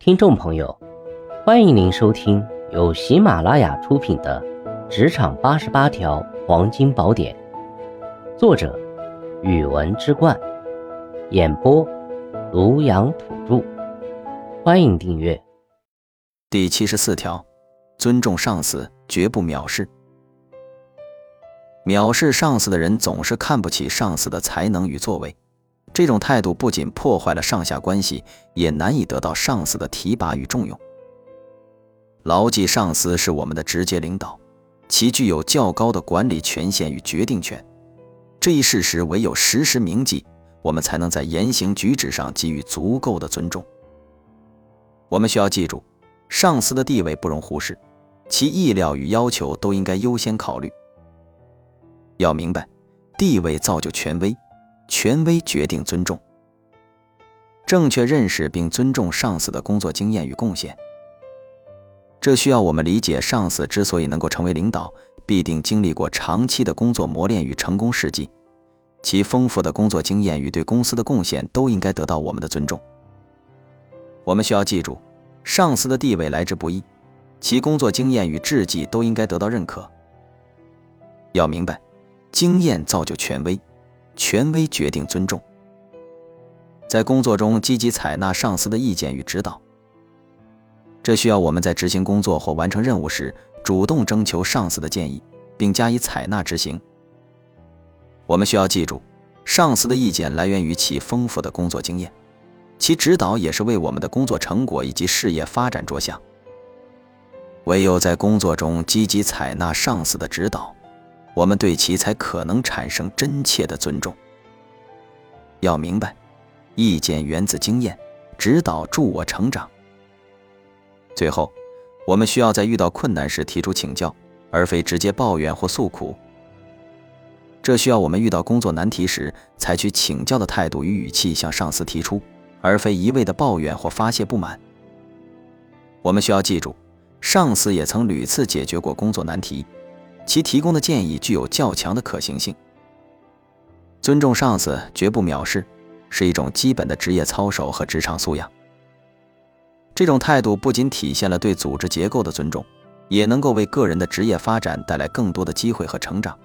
听众朋友，欢迎您收听由喜马拉雅出品的《职场八十八条黄金宝典》，作者：语文之冠，演播：庐阳土著。欢迎订阅。第七十四条，尊重上司，绝不藐视。藐视上司的人总是看不起上司的才能与作为。这种态度不仅破坏了上下关系，也难以得到上司的提拔与重用。牢记上司是我们的直接领导，其具有较高的管理权限与决定权。这一事实唯有时时铭记，我们才能在言行举止上给予足够的尊重。我们需要记住，上司的地位不容忽视，其意料与要求都应该优先考虑。要明白，地位造就权威。权威决定尊重，正确认识并尊重上司的工作经验与贡献。这需要我们理解，上司之所以能够成为领导，必定经历过长期的工作磨练与成功事迹，其丰富的工作经验与对公司的贡献都应该得到我们的尊重。我们需要记住，上司的地位来之不易，其工作经验与智计都应该得到认可。要明白，经验造就权威。权威决定尊重，在工作中积极采纳上司的意见与指导。这需要我们在执行工作或完成任务时，主动征求上司的建议，并加以采纳执行。我们需要记住，上司的意见来源于其丰富的工作经验，其指导也是为我们的工作成果以及事业发展着想。唯有在工作中积极采纳上司的指导。我们对其才可能产生真切的尊重。要明白，意见源自经验，指导助我成长。最后，我们需要在遇到困难时提出请教，而非直接抱怨或诉苦。这需要我们遇到工作难题时，采取请教的态度与语气向上司提出，而非一味的抱怨或发泄不满。我们需要记住，上司也曾屡次解决过工作难题。其提供的建议具有较强的可行性。尊重上司，绝不藐视，是一种基本的职业操守和职场素养。这种态度不仅体现了对组织结构的尊重，也能够为个人的职业发展带来更多的机会和成长。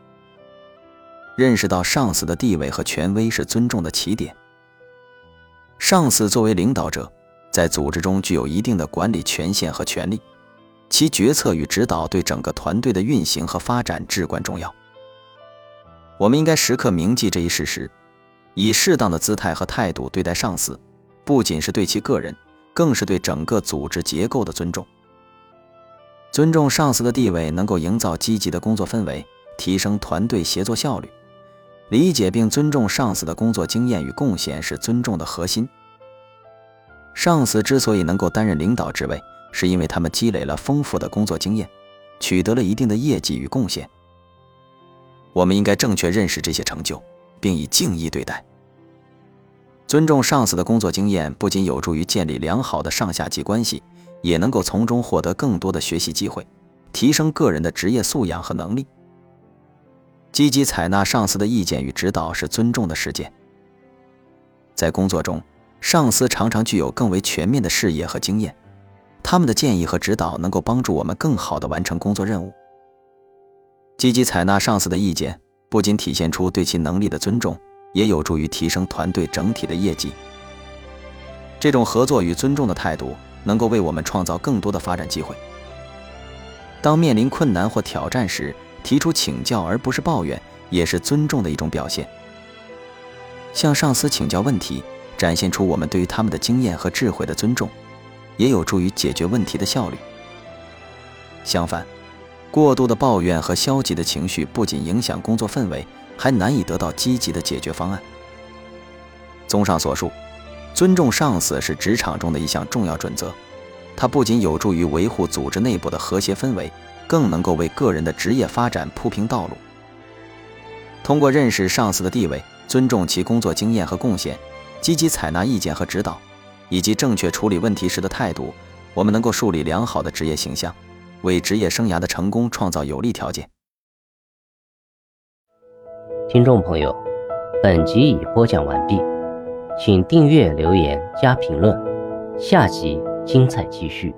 认识到上司的地位和权威是尊重的起点。上司作为领导者，在组织中具有一定的管理权限和权利。其决策与指导对整个团队的运行和发展至关重要。我们应该时刻铭记这一事实，以适当的姿态和态度对待上司，不仅是对其个人，更是对整个组织结构的尊重。尊重上司的地位，能够营造积极的工作氛围，提升团队协作效率。理解并尊重上司的工作经验与贡献，是尊重的核心。上司之所以能够担任领导职位，是因为他们积累了丰富的工作经验，取得了一定的业绩与贡献。我们应该正确认识这些成就，并以敬意对待。尊重上司的工作经验，不仅有助于建立良好的上下级关系，也能够从中获得更多的学习机会，提升个人的职业素养和能力。积极采纳上司的意见与指导是尊重的实践。在工作中，上司常常具有更为全面的视野和经验。他们的建议和指导能够帮助我们更好地完成工作任务。积极采纳上司的意见，不仅体现出对其能力的尊重，也有助于提升团队整体的业绩。这种合作与尊重的态度，能够为我们创造更多的发展机会。当面临困难或挑战时，提出请教而不是抱怨，也是尊重的一种表现。向上司请教问题，展现出我们对于他们的经验和智慧的尊重。也有助于解决问题的效率。相反，过度的抱怨和消极的情绪不仅影响工作氛围，还难以得到积极的解决方案。综上所述，尊重上司是职场中的一项重要准则，它不仅有助于维护组织内部的和谐氛围，更能够为个人的职业发展铺平道路。通过认识上司的地位，尊重其工作经验和贡献，积极采纳意见和指导。以及正确处理问题时的态度，我们能够树立良好的职业形象，为职业生涯的成功创造有利条件。听众朋友，本集已播讲完毕，请订阅、留言、加评论，下集精彩继续。